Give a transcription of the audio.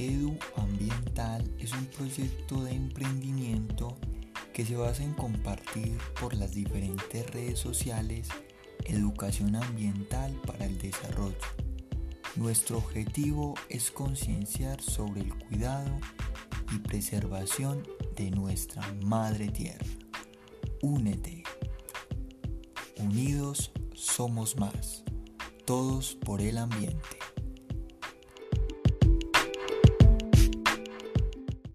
Edu Ambiental es un proyecto de emprendimiento que se basa en compartir por las diferentes redes sociales educación ambiental para el desarrollo. Nuestro objetivo es concienciar sobre el cuidado y preservación de nuestra madre tierra. Únete. Unidos somos más. Todos por el ambiente.